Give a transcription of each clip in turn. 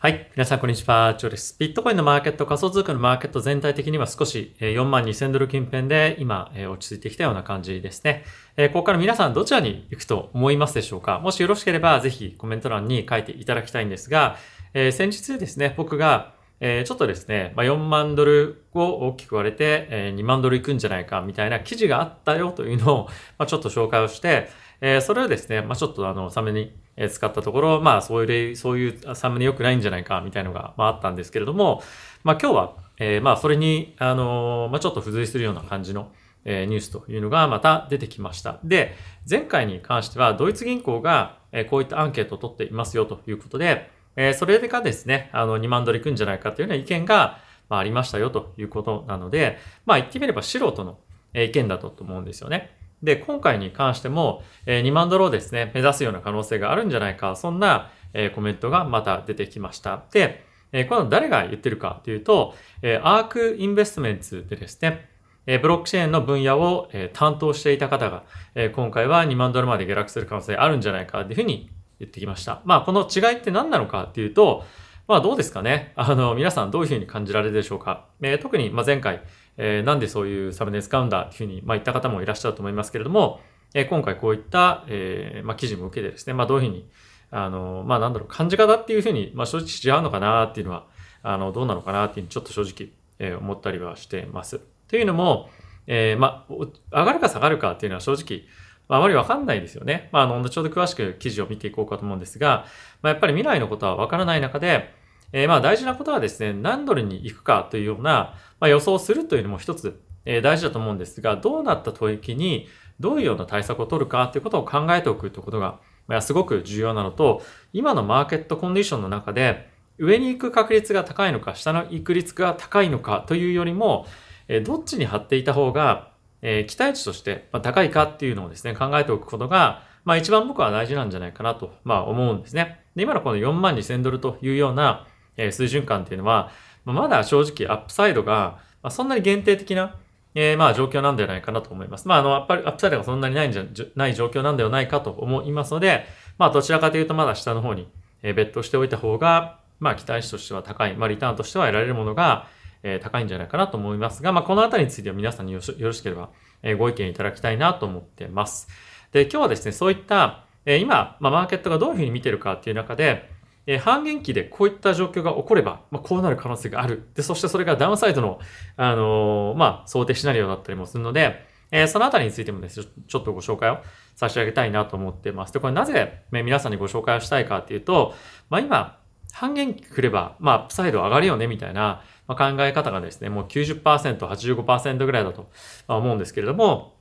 はい。皆さん、こんにちは。ジョーです。ビットコインのマーケット、仮想通貨のマーケット全体的には少し4万2000ドル近辺で今落ち着いてきたような感じですね。ここから皆さんどちらに行くと思いますでしょうか？もしよろしければぜひコメント欄に書いていただきたいんですが、先日ですね、僕がちょっとですね、4万ドルを大きく割れて2万ドル行くんじゃないかみたいな記事があったよというのをちょっと紹介をして、えそれをですね、まちょっとあの、サメに使ったところ、まあそういう、そういうサムネ良くないんじゃないかみたいのが、まあ、あったんですけれども、まあ今日は、えー、まあそれに、あのー、まあちょっと付随するような感じの、え、ニュースというのがまた出てきました。で、前回に関してはドイツ銀行が、え、こういったアンケートを取っていますよということで、え、それでかですね、あの2万ドルいくんじゃないかというような意見が、まあ、ありましたよということなので、まあ言ってみれば素人の意見だと思うんですよね。で、今回に関しても、え2万ドルをですね、目指すような可能性があるんじゃないか、そんな、えコメントがまた出てきました。で、えこの誰が言ってるかというと、えアークインベストメンツでですね、えブロックチェーンの分野を、え担当していた方が、え今回は2万ドルまで下落する可能性あるんじゃないかというふうに言ってきました。まあ、この違いって何なのかっていうと、まあどうですかね。あの、皆さんどういうふうに感じられるでしょうか。えー、特に、まあ、前回、えー、なんでそういうサムネ使うんだっていうふうに、まあ、言った方もいらっしゃると思いますけれども、えー、今回こういった、えー、まあ、記事も受けてですね、まあ、どういうふうに、あの、まあ、なんだろう、感じ方っていうふうに、まあ、正直違うのかなっていうのは、あの、どうなのかなっていうにちょっと正直、えー、思ったりはしてます。というのも、えー、まあ、上がるか下がるかっていうのは正直、まあ、あまりわかんないですよね。まあ、あの、後ほど詳しく記事を見ていこうかと思うんですが、まあ、やっぱり未来のことはわからない中で、えー、まあ大事なことはですね、何ドルに行くかというような、まあ、予想をするというのも一つ、えー、大事だと思うんですが、どうなった時にどういうような対策を取るかということを考えておくということが、まあ、すごく重要なのと、今のマーケットコンディションの中で、上に行く確率が高いのか、下の行く率が高いのかというよりも、えー、どっちに張っていた方が、え、期待値として、高いかっていうのをですね、考えておくことが、まあ一番僕は大事なんじゃないかなと、まあ思うんですね。で、今のこの4万2000ドルというような、え水準感っていうのは、まだ正直アップサイドが、まそんなに限定的な、えまあ状況なんではないかなと思います。まああの、やっぱりアップサイドがそんなにないんじゃ、ない状況なんではないかと思いますので、まあどちらかというとまだ下の方に、えベットしておいた方が、まあ期待値としては高い、まあリターンとしては得られるものが、え高いんじゃないかなと思いますが、まあこのあたりについては皆さんによろしければ、えご意見いただきたいなと思ってます。で、今日はですね、そういった、え今、まあマーケットがどういうふうに見てるかっていう中で、えー、半減期でこういった状況が起これば、まあ、こうなる可能性がある。で、そしてそれがダウンサイドの、あのー、まあ、想定シナリオだったりもするので、えー、そのあたりについてもですね、ちょっとご紹介を差し上げたいなと思ってます。で、これなぜ、ね、皆さんにご紹介をしたいかっていうと、まあ今、半減期来れば、まあ、アップサイド上がるよね、みたいな、まあ、考え方がですね、もう90%、85%ぐらいだと思うんですけれども、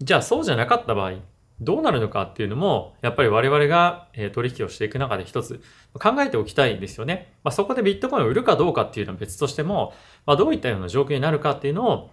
じゃあそうじゃなかった場合、どうなるのかっていうのも、やっぱり我々が取引をしていく中で一つ考えておきたいんですよね。まあ、そこでビットコインを売るかどうかっていうのは別としても、まあ、どういったような状況になるかっていうのを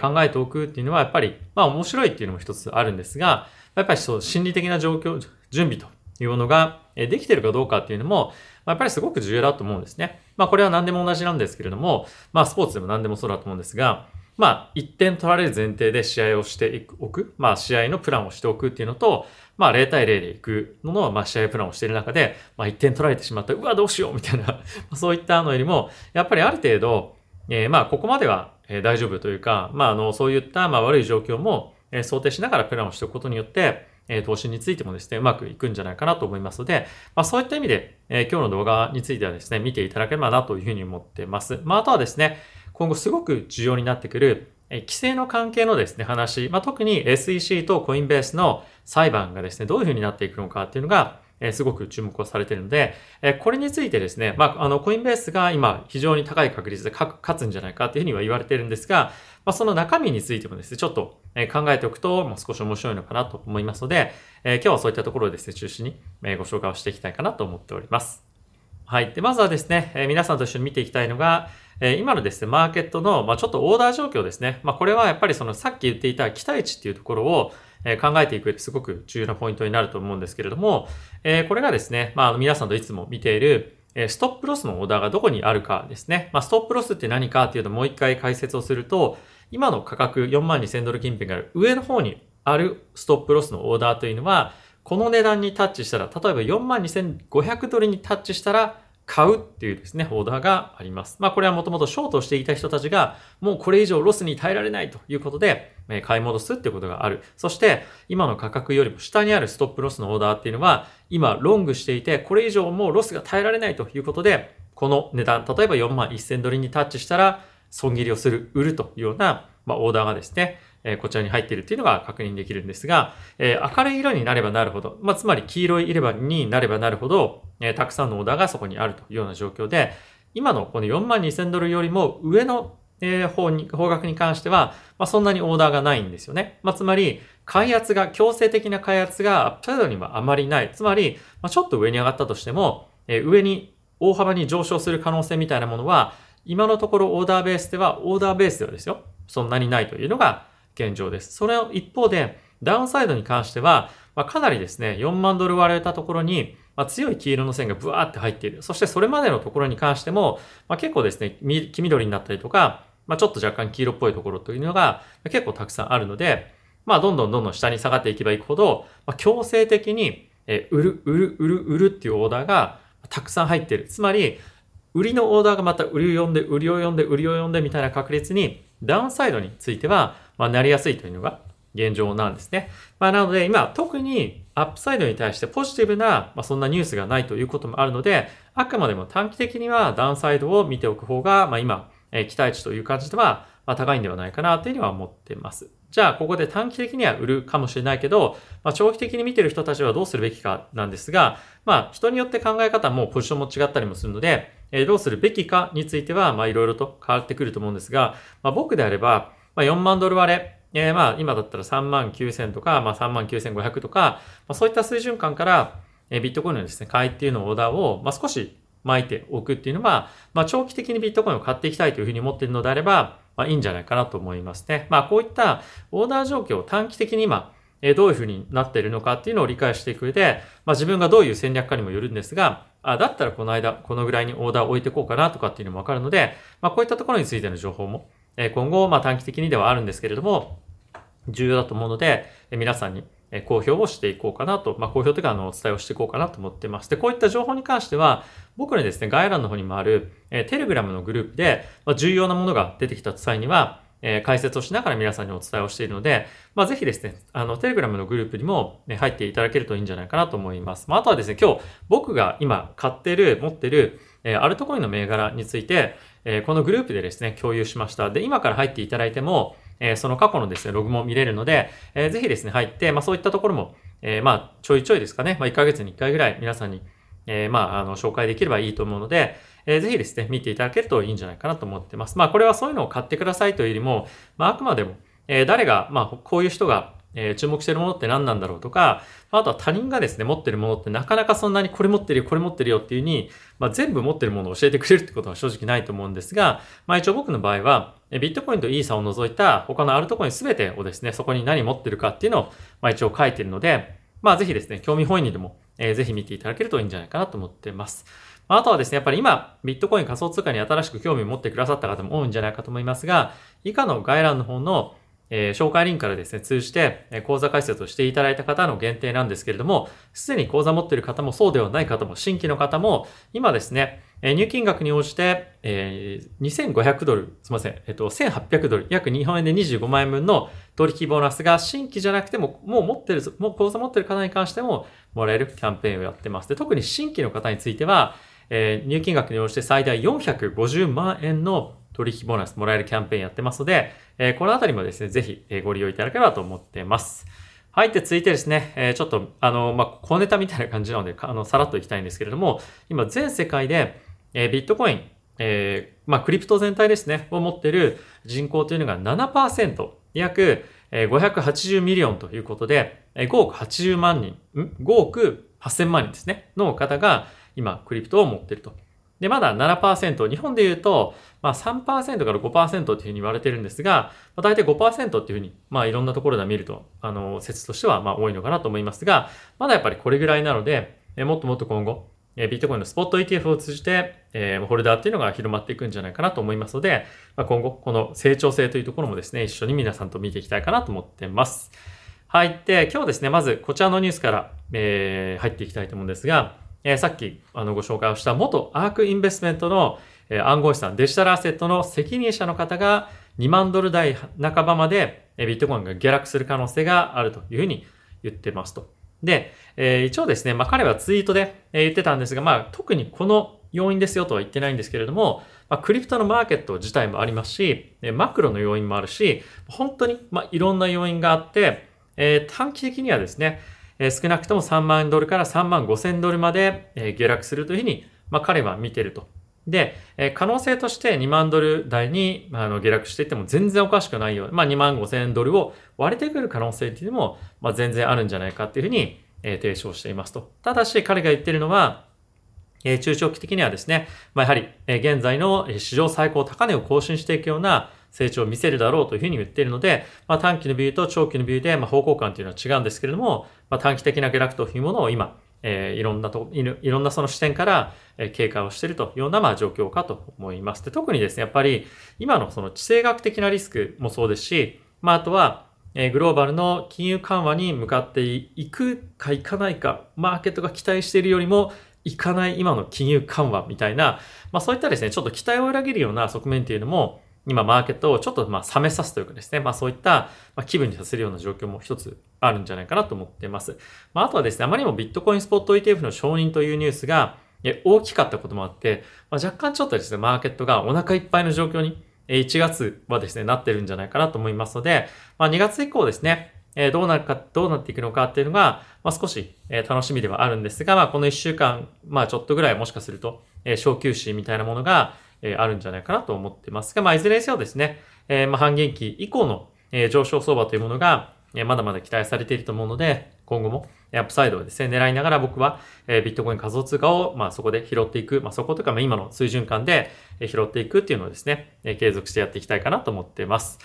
考えておくっていうのはやっぱり、まあ面白いっていうのも一つあるんですが、やっぱりそう心理的な状況、準備というものができているかどうかっていうのも、やっぱりすごく重要だと思うんですね。まあこれは何でも同じなんですけれども、まあスポーツでも何でもそうだと思うんですが、まあ、1点取られる前提で試合をしておく。まあ、試合のプランをしておくっていうのと、まあ、0対0でいくのの、まあ、試合プランをしている中で、まあ、1点取られてしまった。うわ、どうしようみたいな そういったのよりも、やっぱりある程度、えー、まあ、ここまでは大丈夫というか、まあ、あの、そういった、まあ、悪い状況も、想定しながらプランをしておくことによって、え投資についてもですね、うまくいくんじゃないかなと思いますので、まあ、そういった意味で、え今日の動画についてはですね、見ていただければなというふうに思ってます。まあ、あとはですね、今後すごく重要になってくる、規制の関係のですね、話、まあ、特に SEC とコインベースの裁判がですね、どういうふうになっていくのかっていうのが、えすごく注目をされているので、えこれについてですね、まあ、あの、コインベースが今非常に高い確率で勝つんじゃないかっていうふうには言われているんですが、まあ、その中身についてもですね、ちょっと考えておくと、まあ、少し面白いのかなと思いますので、え今日はそういったところをですね、中心にご紹介をしていきたいかなと思っております。はい。で、まずはですね、皆さんと一緒に見ていきたいのが、え今のですね、マーケットの、ま、ちょっとオーダー状況ですね。まあ、これはやっぱりそのさっき言っていた期待値っていうところを、え考えていくすごく重要なポイントになると思うんですけれども、えこれがですね、まあ、皆さんといつも見ている、えストップロスのオーダーがどこにあるかですね。まあ、ストップロスって何かっていうともう一回解説をすると、今の価格4万2000ドル近辺がある上の方にあるストップロスのオーダーというのは、この値段にタッチしたら、例えば4万2500ドルにタッチしたら買うっていうですね、オーダーがあります。まあこれはもともとショートしていた人たちが、もうこれ以上ロスに耐えられないということで、え買い戻すっていうことがある。そして、今の価格よりも下にあるストップロスのオーダーっていうのは、今ロングしていて、これ以上もうロスが耐えられないということで、この値段、例えば4万1000ドルにタッチしたら、損切りをする、売るというような、まあ、オーダーがですね、えこちらに入っているっていうのが確認できるんですが、え明るい色になればなるほど、まあ、つまり黄色い入れ歯になればなるほど、えたくさんのオーダーがそこにあるというような状況で、今のこの4万2000ドルよりも上のえ方に、方角に関しては、まあ、そんなにオーダーがないんですよね。まあ、つまり、買い圧が、強制的な買い圧がアップサイドにはあまりない。つまり、まあ、ちょっと上に上がったとしても、え上に大幅に上昇する可能性みたいなものは、今のところオーダーベースでは、オーダーベースではですよ。そんなにないというのが現状です。それを一方で、ダウンサイドに関しては、まあ、かなりですね、4万ドル割れたところに、まあ、強い黄色の線がブワーって入っている。そしてそれまでのところに関しても、まあ、結構ですね、黄緑になったりとか、まあ、ちょっと若干黄色っぽいところというのが結構たくさんあるので、まあ、どんどんどんどん下に下がっていけばいくほど、まあ、強制的に、え売る、売る、売る、売るっていうオーダーがたくさん入っている。つまり、売りのオーダーがまた売りを呼んで、売りを呼んで、売りを呼んでみたいな確率に、ダウンサイドについては、まあ、なりやすいというのが現状なんですね。まあ、なので、今、特にアップサイドに対してポジティブな、まあ、そんなニュースがないということもあるので、あくまでも短期的にはダウンサイドを見ておく方が、まあ、今、え期待値という感じでは、ま、高いんではないかなというふうには思っています。じゃあ、ここで短期的には売るかもしれないけど、まあ、長期的に見てる人たちはどうするべきかなんですが、まあ、人によって考え方もポジションも違ったりもするので、えー、どうするべきかについては、まあ、いろいろと変わってくると思うんですが、まあ、僕であれば、まあ、4万ドル割れ、えー、まあ、今だったら3万9000とか、まあ、3万9500とか、まあ、そういった水準感から、えー、ビットコインのですね、買いっていうのをオーダーを、まあ、少し巻いておくっていうのは、まあ、長期的にビットコインを買っていきたいというふうに思っているのであれば、まあ、いいんじゃないかなと思いますね。まあ、こういったオーダー状況を短期的に今、えどういうふうになっているのかっていうのを理解していく上で、まあ、自分がどういう戦略かにもよるんですが、あだったらこの間、このぐらいにオーダーを置いていこうかなとかっていうのもわかるので、まあ、こういったところについての情報も、え今後、まあ、短期的にではあるんですけれども、重要だと思うので、え皆さんに公表をしていこうかなと、まあ、公表というか、あの、お伝えをしていこうかなと思ってます。で、こういった情報に関しては、僕のですね、概要欄の方にもある、えテレグラムのグループで、まあ、重要なものが出てきた際には、え解説をしながら皆さんにお伝えをしているので、まあ、ぜひですね、あの、テレグラムのグループにも、ね、入っていただけるといいんじゃないかなと思います。まあ、あとはですね、今日、僕が今買ってる、持ってる、えアルトコインの銘柄について、えこのグループでですね、共有しました。で、今から入っていただいても、えその過去のですね、ログも見れるので、えー、ぜひですね、入って、まあ、そういったところも、え、まあ、ちょいちょいですかね。まあ、1ヶ月に1回ぐらい皆さんに、え、まあ、あの、紹介できればいいと思うので、えー、ぜひですね、見ていただけるといいんじゃないかなと思ってます。まあ、これはそういうのを買ってくださいというよりも、まあ、あくまでも、え、誰が、まあ、こういう人が、え、注目してるものって何なんだろうとか、あとは他人がですね、持ってるものってなかなかそんなにこれ持ってるよ、これ持ってるよっていう風に、まあ、全部持ってるものを教えてくれるってことは正直ないと思うんですが、まあ一応僕の場合は、ビットコインとイーサを除いた他のアルトコインすべてをですね、そこに何持ってるかっていうのを、まあ一応書いてるので、まあぜひですね、興味本位にでも、えー、ぜひ見ていただけるといいんじゃないかなと思ってます。あとはですね、やっぱり今、ビットコイン仮想通貨に新しく興味を持ってくださった方も多いんじゃないかと思いますが、以下の概要欄の方の、えー、紹介リンクからですね、通じて、えー、講座解説をしていただいた方の限定なんですけれども、すでに講座持っている方もそうではない方も、新規の方も、今ですね、えー、入金額に応じて、えー、2500ドル、すみません、えっ、と、1800ドル、約日本円で25万円分の取引ボーナスが新規じゃなくても、もう持ってる、もう講座持ってる方に関してももらえるキャンペーンをやってます。で、特に新規の方については、えー、入金額に応じて最大450万円の取引ボーナスもらえるキャンペーンやってますので、え、このあたりもですね、ぜひご利用いただければと思ってます。はい。で、続いてですね、え、ちょっと、あの、まあ、小ネタみたいな感じなので、あの、さらっといきたいんですけれども、今、全世界で、え、ビットコイン、えー、まあ、クリプト全体ですね、を持ってる人口というのが7%、約580 million ということで、5億80万人、?5 億8000万人ですね、の方が今、クリプトを持ってると。で、まだ7%、日本で言うと、まあ3%から5%っていうふうに言われてるんですが、まあ、大体5%っていうふうに、まあいろんなところで見ると、あの、説としてはまあ多いのかなと思いますが、まだやっぱりこれぐらいなので、えもっともっと今後、えビットコインのスポット ETF を通じて、えー、ホルダーっていうのが広まっていくんじゃないかなと思いますので、まあ、今後、この成長性というところもですね、一緒に皆さんと見ていきたいかなと思ってます。はい。で、今日ですね、まずこちらのニュースから、えー、入っていきたいと思うんですが、えー、さっきあのご紹介をした元アークインベストメントの、えー、暗号資産デジタルアセットの責任者の方が2万ドル台半ばまでビットコインが下落する可能性があるというふうに言ってますと。で、えー、一応ですね、まあ彼はツイートで言ってたんですが、まあ特にこの要因ですよとは言ってないんですけれども、まあ、クリプトのマーケット自体もありますし、マクロの要因もあるし、本当に、まあ、いろんな要因があって、えー、短期的にはですね、え、少なくとも3万ドルから3万5千ドルまで、え、下落するというふうに、まあ、彼は見てると。で、え、可能性として2万ドル台に、まあ、の下落していっても全然おかしくないようまあ、2万5千ドルを割れてくる可能性っていうのも、まあ、全然あるんじゃないかっていうふうに、え、提唱していますと。ただし彼が言ってるのは、え、中長期的にはですね、まあ、やはり、え、現在の史上最高高値を更新していくような成長を見せるだろうというふうに言っているので、まあ、短期のビューと長期のビューで、まあ、方向感というのは違うんですけれども、まあ、短期的な下落というものを今、えー、いろんなと、いろんなその視点から、え警戒をしているというような、まあ、状況かと思います。で、特にですね、やっぱり今のその地政学的なリスクもそうですし、まあ、あとは、えグローバルの金融緩和に向かっていくかいかないか、マーケットが期待しているよりも、いかない今の金融緩和みたいな、まあそういったですね、ちょっと期待を裏切るような側面っていうのも、今マーケットをちょっとまあ冷めさすというかですね、まあそういった気分にさせるような状況も一つあるんじゃないかなと思っています。まああとはですね、あまりにもビットコインスポット ETF の承認というニュースが大きかったこともあって、まあ、若干ちょっとですね、マーケットがお腹いっぱいの状況に1月はですね、なってるんじゃないかなと思いますので、まあ2月以降ですね、えどうなるか、どうなっていくのかっていうのが、まあ、少し、え楽しみではあるんですが、まあ、この1週間、まあ、ちょっとぐらいもしかすると、え小休止みたいなものが、えあるんじゃないかなと思ってますが、まあ、いずれにせよですね、えまあ、半減期以降の、え上昇相場というものが、えまだまだ期待されていると思うので、今後もアップサイドをですね、狙いながら僕は、えビットコイン仮想通貨を、まあ、そこで拾っていく、まあ、そことか、まあ、今の水準感で拾っていくっていうのをですね、え継続してやっていきたいかなと思っています。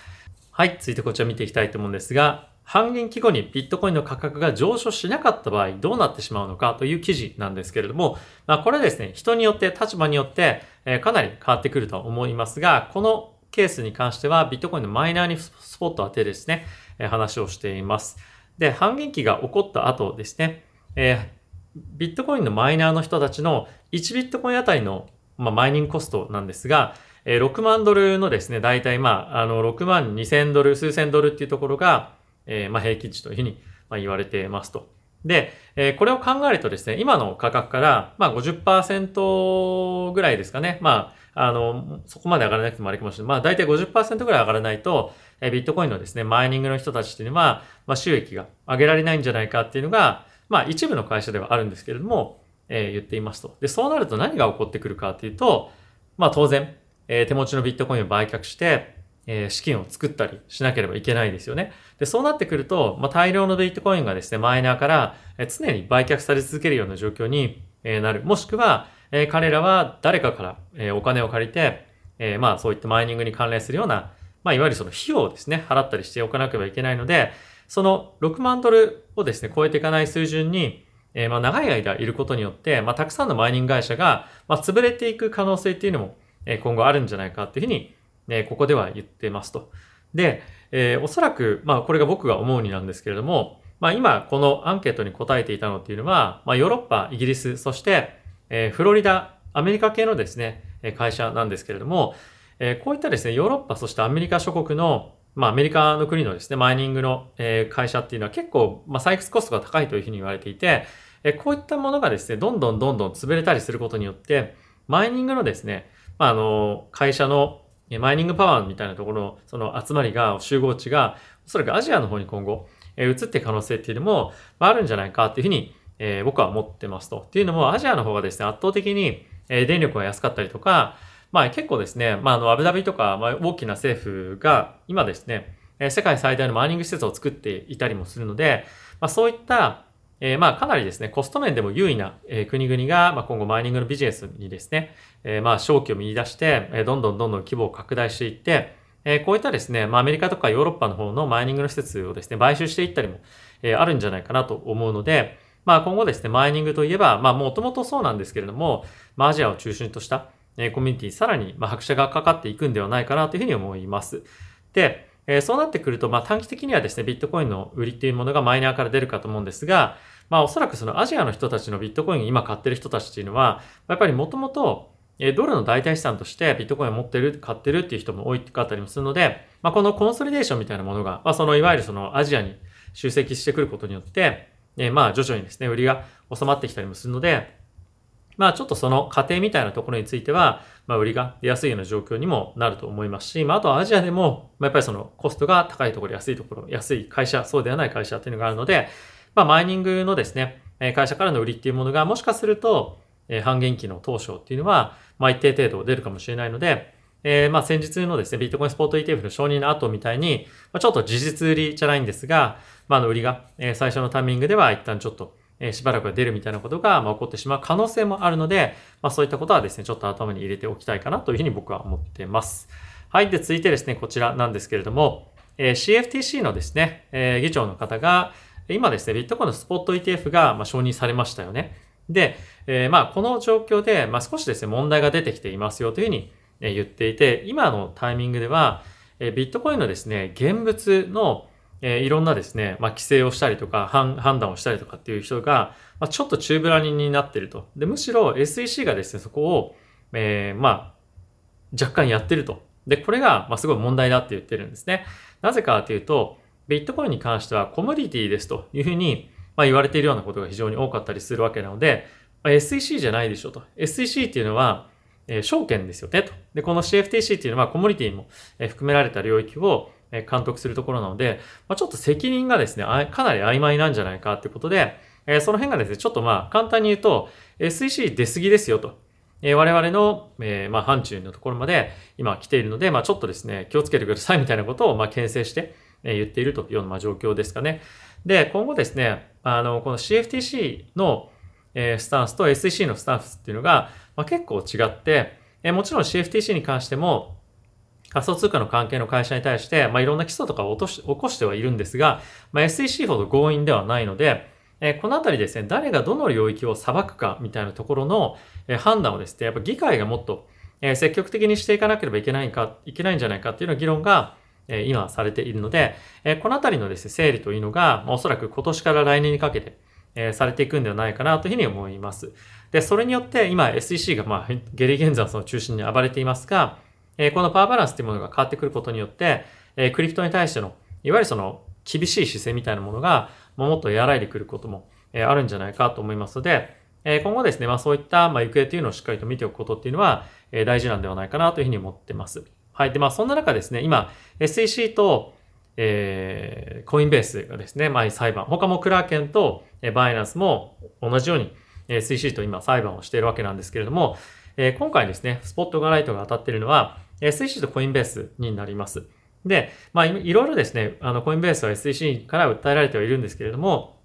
はい、続いてこちら見ていきたいと思うんですが、半減期後にビットコインの価格が上昇しなかった場合どうなってしまうのかという記事なんですけれども、まあ、これですね、人によって立場によって、えかなり変わってくると思いますが、このケースに関してはビットコインのマイナーにスポット当てですね、え話をしています。で、半減期が起こった後ですね、えー、ビットコインのマイナーの人たちの1ビットコインあたりの、まあ、マイニングコストなんですが、えー、6万ドルのですね、大体まあ、あの、6万2千ドル、数千ドルっていうところが、えー、まあ、平均値というふうに、ま言われてますと。で、えー、これを考えるとですね、今の価格から、まあ50%ぐらいですかね。まあ、あの、そこまで上がらなくてもあれかもしれない。まあ大体50%ぐらい上がらないと、えー、ビットコインのですね、マイニングの人たちっていうのは、まあ収益が上げられないんじゃないかっていうのが、まあ一部の会社ではあるんですけれども、えー、言っていますと。で、そうなると何が起こってくるかっていうと、まあ当然、えー、手持ちのビットコインを売却して、えー、資金を作ったりしなければいけないですよね。で、そうなってくると、まあ、大量のビットコインがですね、マイナーから、常に売却され続けるような状況に、なる。もしくは、え彼らは誰かから、えお金を借りて、えまあそういったマイニングに関連するような、まあいわゆるその費用をですね、払ったりしておかなければいけないので、その6万ドルをですね、超えていかない水準に、えまあ長い間いることによって、まあたくさんのマイニング会社が、まあ潰れていく可能性っていうのも、え今後あるんじゃないかっていうふうに、えここでは言ってますと。で、えー、おそらく、まあこれが僕が思うになんですけれども、まあ今このアンケートに答えていたのっていうのは、まあヨーロッパ、イギリス、そして、えー、フロリダ、アメリカ系のですね、会社なんですけれども、えー、こういったですね、ヨーロッパ、そしてアメリカ諸国の、まあアメリカの国のですね、マイニングの、え、会社っていうのは結構、まあ採掘コストが高いというふうに言われていて、え、こういったものがですね、どんどんどんどん潰れたりすることによって、マイニングのですね、まあ、あの、会社のマイニングパワーみたいなところのその集まりが、集合値が、おそらくアジアの方に今後、え移っていく可能性っていうのも、まあ、あるんじゃないかっていうふうに、え、僕は思ってますと。っていうのも、アジアの方がですね、圧倒的に、え、電力が安かったりとか、まあ結構ですね、まああの、アブダビとか、まあ大きな政府が、今ですね、え、世界最大のマイニング施設を作っていたりもするので、まあそういった、えー、まあかなりですね、コスト面でも優位な、え、国々が、まあ今後マイニングのビジネスにですね、えー、まあ、正気を見出して、え、どんどんどんどん規模を拡大していって、えー、こういったですね、まあ、アメリカとかヨーロッパの方のマイニングの施設をですね、買収していったりも、えー、あるんじゃないかなと思うので、まあ、今後ですね、マイニングといえば、まあ、もともとそうなんですけれども、まあ、アジアを中心とした、えー、コミュニティ、さらに、まあ、拍車がかかっていくんではないかなというふうに思います。で、えー、そうなってくると、まあ、短期的にはですね、ビットコインの売りっていうものがマイナーから出るかと思うんですが、まあおそらくそのアジアの人たちのビットコインを今買ってる人たちっていうのは、やっぱりもともとえドルの代替資産としてビットコインを持ってる、買ってるっていう人も多かったりもするので、まあ、このコンソリデーションみたいなものが、まあ、そのいわゆるそのアジアに集積してくることによって、えまあ徐々にですね、売りが収まってきたりもするので、まあちょっとその過程みたいなところについては、まあ売りが出やすいような状況にもなると思いますし、まああとはアジアでも、まあやっぱりそのコストが高いところ、安いところ、安い会社、そうではない会社っていうのがあるので、まあマイニングのですね、会社からの売りっていうものがもしかすると、半減期の当初っていうのは、まあ一定程度出るかもしれないので、えー、まあ先日のですね、ビットコインスポット ETF の承認の後みたいに、まあ、ちょっと事実売りじゃないんですが、まああの売りが、え、最初のタイミングでは一旦ちょっとえしばらくは出るみたいなことが、ま起こってしまう可能性もあるので、まあ、そういったことはですね、ちょっと頭に入れておきたいかなというふうに僕は思っています。はい。で、続いてですね、こちらなんですけれども、え CFTC のですね、え議長の方が、今ですね、ビットコインのスポット ETF が、ま承認されましたよね。で、え、まあ、この状況で、まあ、少しですね、問題が出てきていますよというふうに言っていて、今のタイミングでは、えビットコインのですね、現物のえー、いろんなですね、まあ、規制をしたりとか、判断をしたりとかっていう人が、まあ、ちょっと宙ぶらりになってると。で、むしろ SEC がですね、そこを、えー、まあ、若干やってると。で、これが、まあ、すごい問題だって言ってるんですね。なぜかというと、ビットコインに関してはコモディティですというふうに、まあ、言われているようなことが非常に多かったりするわけなので、まあ、SEC じゃないでしょうと。SEC っていうのは、えー、証券ですよねと。で、この CFTC っていうのはコモディティも含められた領域を、監督するところなので、まあ、ちょっと責任がですね、かなり曖昧なんじゃないかってことで、えその辺がですね、ちょっとまあ簡単に言うと、SEC 出過ぎですよと。え我々の、えまあ範疇のところまで今来ているので、まあちょっとですね、気をつけてくださいみたいなことをまあ牽制して、え言っているというような状況ですかね。で、今後ですね、あの、この CFTC の、えスタンスと SEC のスタンスっていうのが、まあ、結構違って、えもちろん CFTC に関しても、仮想通貨の関係の会社に対して、まあ、いろんな基礎とかを落とし起こしてはいるんですが、まあ、SEC ほど強引ではないので、えー、このあたりですね、誰がどの領域を裁くかみたいなところの、えー、判断をですね、やっぱ議会がもっと、えー、積極的にしていかなければいけないか、いけないんじゃないかっていうような議論が、えー、今されているので、えー、このあたりのですね、整理というのが、まあ、おそらく今年から来年にかけて、えー、されていくんではないかなというふうに思います。で、それによって今 SEC がまあ、ゲリ現在その中心に暴れていますが、えこのパワーバランスっていうものが変わってくることによって、えクリプトに対しての、いわゆるその厳しい姿勢みたいなものが、もっと和らいでくることも、えあるんじゃないかと思いますので、え今後ですね、まあそういった、まあ、行方というのをしっかりと見ておくことっていうのは、え大事なんではないかなというふうに思ってます。はい。で、まあそんな中ですね、今、SEC と、えー、コインベースがですね、まあ裁判、他もクラーケンと、えバイナンスも同じように、え SEC と今裁判をしているわけなんですけれども、え今回ですね、スポットがライトが当たっているのは、SEC とコインベースになります。で、まあ、いろいろですね、あの、コインベースは SEC から訴えられてはいるんですけれども、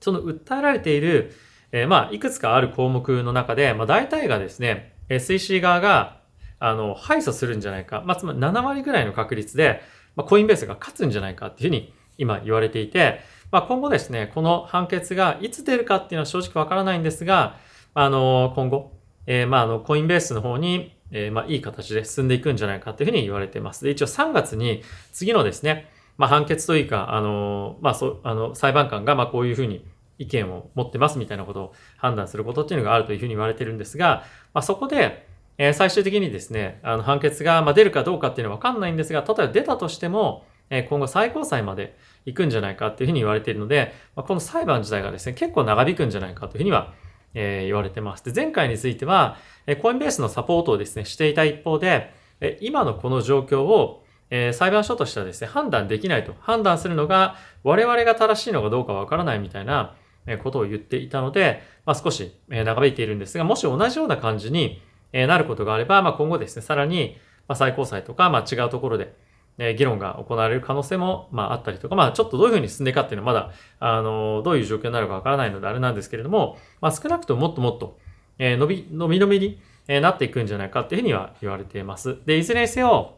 その訴えられている、えー、まあ、いくつかある項目の中で、まあ、大体がですね、SEC 側が、あの、敗訴するんじゃないか。まあ、つまり7割ぐらいの確率で、まあ、コインベースが勝つんじゃないかっていうふうに今言われていて、まあ、今後ですね、この判決がいつ出るかっていうのは正直わからないんですが、あの、今後、えー、まあ、あの、コインベースの方に、えー、まあ、いい形で進んでいくんじゃないかというふうに言われています。で、一応3月に次のですね、まあ、判決というか、あの、まあ、そう、あの、裁判官が、ま、こういうふうに意見を持ってますみたいなことを判断することっていうのがあるというふうに言われてるんですが、まあ、そこで、えー、最終的にですね、あの、判決が、まあ、出るかどうかっていうのはわかんないんですが、例えば出たとしても、えー、今後最高裁まで行くんじゃないかっていうふうに言われているので、まあ、この裁判自体がですね、結構長引くんじゃないかというふうにはえー、言われてます。で、前回については、えコインベースのサポートをですね、していた一方で、え今のこの状況を、え、裁判所としてはですね、判断できないと。判断するのが、我々が正しいのかどうかわからないみたいなえことを言っていたので、まあ、少しえ長引いているんですが、もし同じような感じになることがあれば、まあ、今後ですね、さらにま最高裁とか、まあ、違うところで、え議論が行われる可能性も、まあ、あったりとか、まあ、ちょっとどういうふうに進んでいくかっていうのはまだ、あの、どういう状況になるかわからないのであれなんですけれども、まあ、少なくとももっともっと、えー、伸び、伸び伸びに、えなっていくんじゃないかっていうふうには言われています。で、いずれにせよ、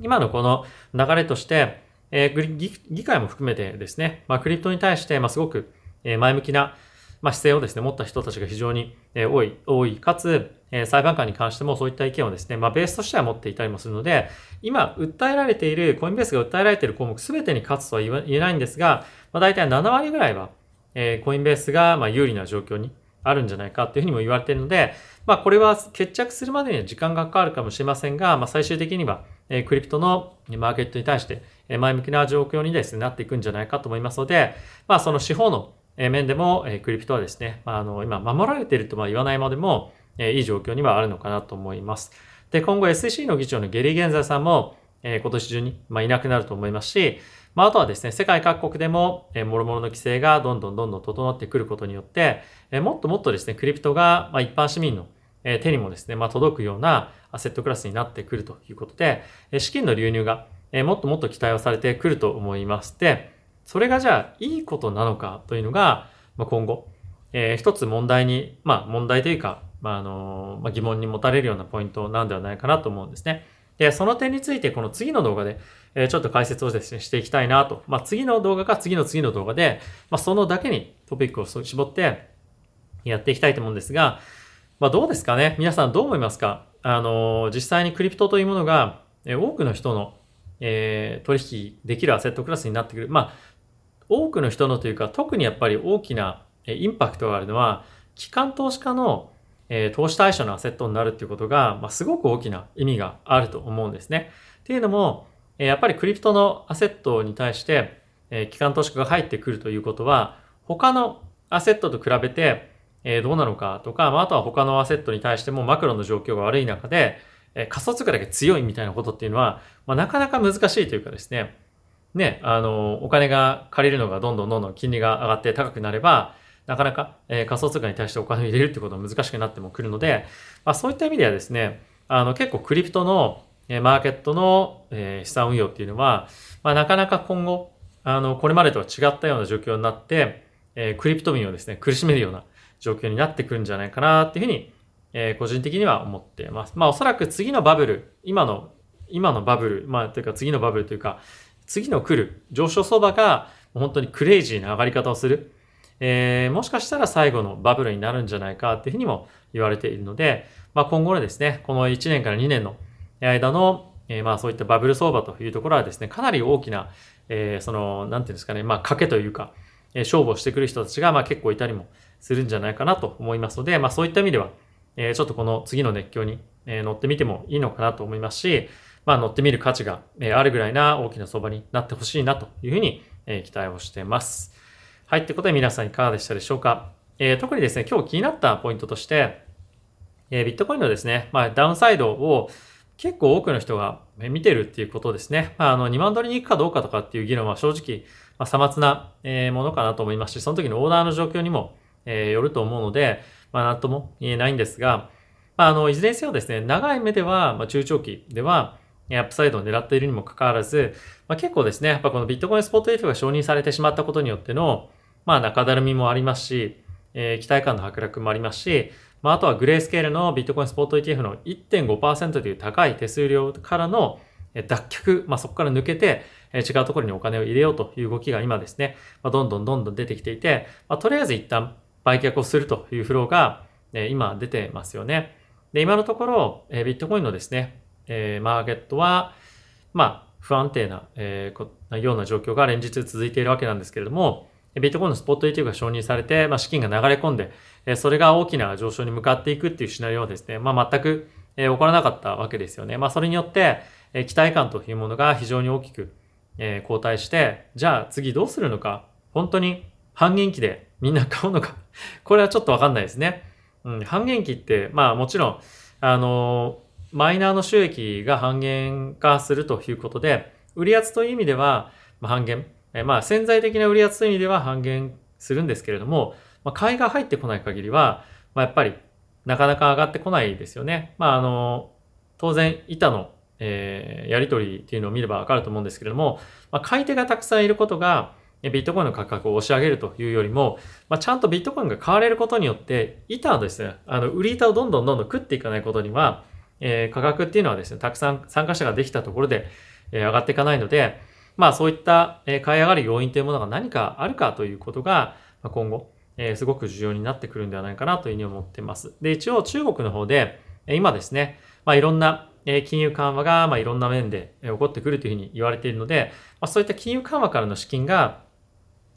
今のこの流れとして、えー、議会も含めてですね、まあ、クリプトに対して、まあ、すごく、え前向きな、まあ、姿勢をですね、持った人たちが非常に、え多い、多い、かつ、え裁判官に関してもそういった意見をですね、まあ、ベースとしては持っていたりもするので、今、訴えられている、コインベースが訴えられている項目すべてに勝つとは言えないんですが、まあ、大体7割ぐらいは、えー、コインベースがま有利な状況にあるんじゃないかっていうふうにも言われているので、まあこれは決着するまでには時間がかかるかもしれませんが、まあ最終的には、え、クリプトのマーケットに対してえ前向きな状況にですね、なっていくんじゃないかと思いますので、まあその司法の面でも、え、クリプトはですね、まあ、あの今守られているとは言わないまでも、え、いい状況にはあるのかなと思います。で、今後 SEC の議長のゲリー・ゲンザーさんも、え、今年中に、まあ、いなくなると思いますし、まあ、あとはですね、世界各国でも、えー、諸々の規制がどんどんどんどん整ってくることによって、え、もっともっとですね、クリプトが、まあ、一般市民の、え、手にもですね、まあ、届くようなアセットクラスになってくるということで、え、資金の流入が、え、もっともっと期待をされてくると思います。で、それがじゃあ、いいことなのかというのが、まあ、今後、えー、一つ問題に、まあ、問題というか、まあ、あの、まあ、疑問に持たれるようなポイントなんではないかなと思うんですね。で、その点についてこの次の動画で、えちょっと解説をですね、していきたいなと。まあ、次の動画か次の次の動画で、まあ、そのだけにトピックを絞ってやっていきたいと思うんですが、まあ、どうですかね？皆さんどう思いますか？あの、実際にクリプトというものが、え多くの人の、えー、取引できるアセットクラスになってくる。まあ、多くの人のというか、特にやっぱり大きなインパクトがあるのは、機関投資家のえー、投資対象のアセットになるっていうことが、まあ、すごく大きな意味があると思うんですね。っていうのも、えー、やっぱりクリプトのアセットに対して、えー、機関投資家が入ってくるということは、他のアセットと比べて、え、どうなのかとか、まあ、あとは他のアセットに対してもマクロの状況が悪い中で、え、仮想通貨だけ強いみたいなことっていうのは、まあ、なかなか難しいというかですね、ね、あの、お金が借りるのがどんどんどんどん金利が上がって高くなれば、なかなか、えー、仮想通貨に対してお金を入れるってことは難しくなってもくるので、まあ、そういった意味ではですね、あの結構クリプトの、え、マーケットの、え、資産運用っていうのは、まあ、なかなか今後、あの、これまでとは違ったような状況になって、え、クリプト民をですね、苦しめるような状況になってくるんじゃないかなっていうふうに、え、個人的には思っています。まあおそらく次のバブル、今の、今のバブル、まあというか次のバブルというか、次の来る上昇相場が本当にクレイジーな上がり方をする。えー、もしかしたら最後のバブルになるんじゃないかっていうふうにも言われているので、まあ、今後のですね、この1年から2年の間の、えー、まあそういったバブル相場というところはですね、かなり大きな、えー、その、なんていうんですかね、まあ賭けというか、えー、勝負をしてくる人たちがまあ結構いたりもするんじゃないかなと思いますので、まあそういった意味では、えー、ちょっとこの次の熱狂に、えー、乗ってみてもいいのかなと思いますし、まあ乗ってみる価値が、えー、あるぐらいな大きな相場になってほしいなというふうに、えー、期待をしています。はい。ってことで皆さんいかがでしたでしょうか？えー、特にですね、今日気になったポイントとして、え、ビットコインのですね、まあ、ダウンサイドを結構多くの人が見てるっていうことですね。まあ、あの、2万ドルに行くかどうかとかっていう議論は正直、まあ、さまつな、えものかなと思いますし、その時のオーダーの状況にも、え、よると思うので、まあ、なんとも言えないんですが、まあ、あの、いずれにせよですね、長い目では、まあ、中長期では、アップサイドを狙っているにもかかわらず、まあ、結構ですね、やっぱこのビットコインスポット ETF が承認されてしまったことによっての、まあ中だるみもありますし、えー、期待感の剥落もありますし、まああとはグレースケールのビットコインスポット ETF の1.5%という高い手数料からの脱却、まあそこから抜けて、え違うところにお金を入れようという動きが今ですね、まあ、どんどんどんどん出てきていて、まあ、とりあえず一旦売却をするというフローが、え今出てますよね。で、今のところ、えビットコインのですね、えマーケットは、まあ、不安定な、えー、ような状況が連日続いているわけなんですけれども、ビットコインのスポット ETF が承認されて、まあ、資金が流れ込んで、それが大きな上昇に向かっていくっていうシナリオはですね、まあ、全くえ起こらなかったわけですよね。まあ、それによって、え期待感というものが非常に大きくえ後退して、じゃあ次どうするのか、本当に半減期でみんな買うのか、これはちょっとわかんないですね。うん、半減期って、まあもちろん、あの、マイナーの収益が半減化するということで、売り圧という意味では、半減まあ潜在的な売り圧という意味では半減するんですけれども、まあ、買いが入ってこない限りは、まあ、やっぱりなかなか上がってこないですよね。まああの、当然板の、えー、やり取りっていうのを見ればわかると思うんですけれども、まあ、買い手がたくさんいることが、ビットコインの価格を押し上げるというよりも、まあ、ちゃんとビットコインが買われることによって、板をですね、あの、売り板をどんどんどんどん食っていかないことには、えー、価格っていうのはですね、たくさん参加者ができたところで、えー、上がっていかないので、まあそういったえ買い上がる要因というものが何かあるかということがま今後えすごく重要になってくるんではないかなというふうに思ってます。で、一応中国の方でえ今ですね、まあいろんなえ金融緩和がまあいろんな面で起こってくるというふうに言われているので、まあ、そういった金融緩和からの資金が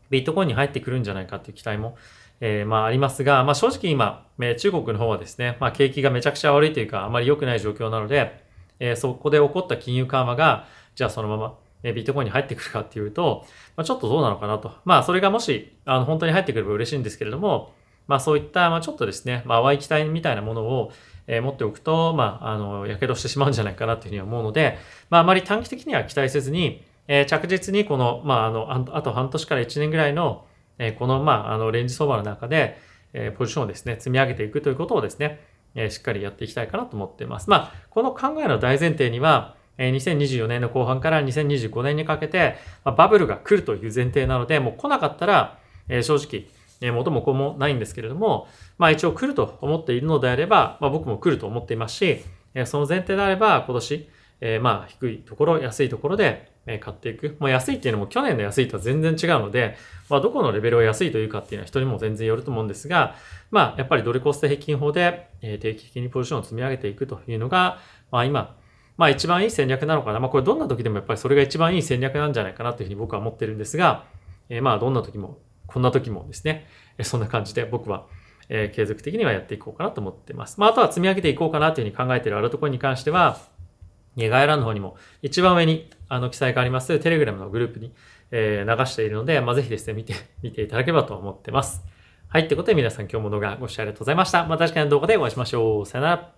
ビットコインに入ってくるんじゃないかっていう期待も、えー、まあありますが、まあ正直今、え中国の方はですね、まあ景気がめちゃくちゃ悪いというか、あまり良くない状況なので、えー、そこで起こった金融緩和が、じゃあそのまま、えビットコインに入ってくるかっていうと、まあ、ちょっとどうなのかなと。まあそれがもし、あの本当に入ってくれば嬉しいんですけれども、まあそういった、まあちょっとですね、まあ淡い期待みたいなものを、えー、持っておくと、まあ、あの、火傷してしまうんじゃないかなというふうに思うので、まああまり短期的には期待せずに、えー、着実にこの、まああの、あと半年から1年ぐらいの、え、この、まあ、あの、レンジ相場の中で、え、ポジションをですね、積み上げていくということをですね、え、しっかりやっていきたいかなと思っています。まあ、この考えの大前提には、えー、2024年の後半から2025年にかけて、ま、バブルが来るという前提なので、もう来なかったら、え、正直、え、元も子もないんですけれども、まあ一応来ると思っているのであれば、まあ僕も来ると思っていますし、え、その前提であれば今年、え、まあ低いところ、安いところで、え買っていく。もう安いっていうのも去年の安いとは全然違うので、まあどこのレベルを安いというかっていうのは人にも全然よると思うんですが、まあやっぱりドルコスト平均法で、え定期的にポジションを積み上げていくというのが、まあ今、まあ一番いい戦略なのかな。まあこれどんな時でもやっぱりそれが一番いい戦略なんじゃないかなというふうに僕は思ってるんですが、え、まあどんな時も、こんな時もですね、えそんな感じで僕は、え、継続的にはやっていこうかなと思ってます。まああとは積み上げていこうかなというふうに考えているあるところに関しては、概要欄の方にも一番上にあの記載がありますテレグラムのグループに、え、流しているので、まあ、ぜひですね、見て、見ていただければと思ってます。はい。ってことで皆さん今日も動画ご視聴ありがとうございました。また次回の動画でお会いしましょう。さよなら。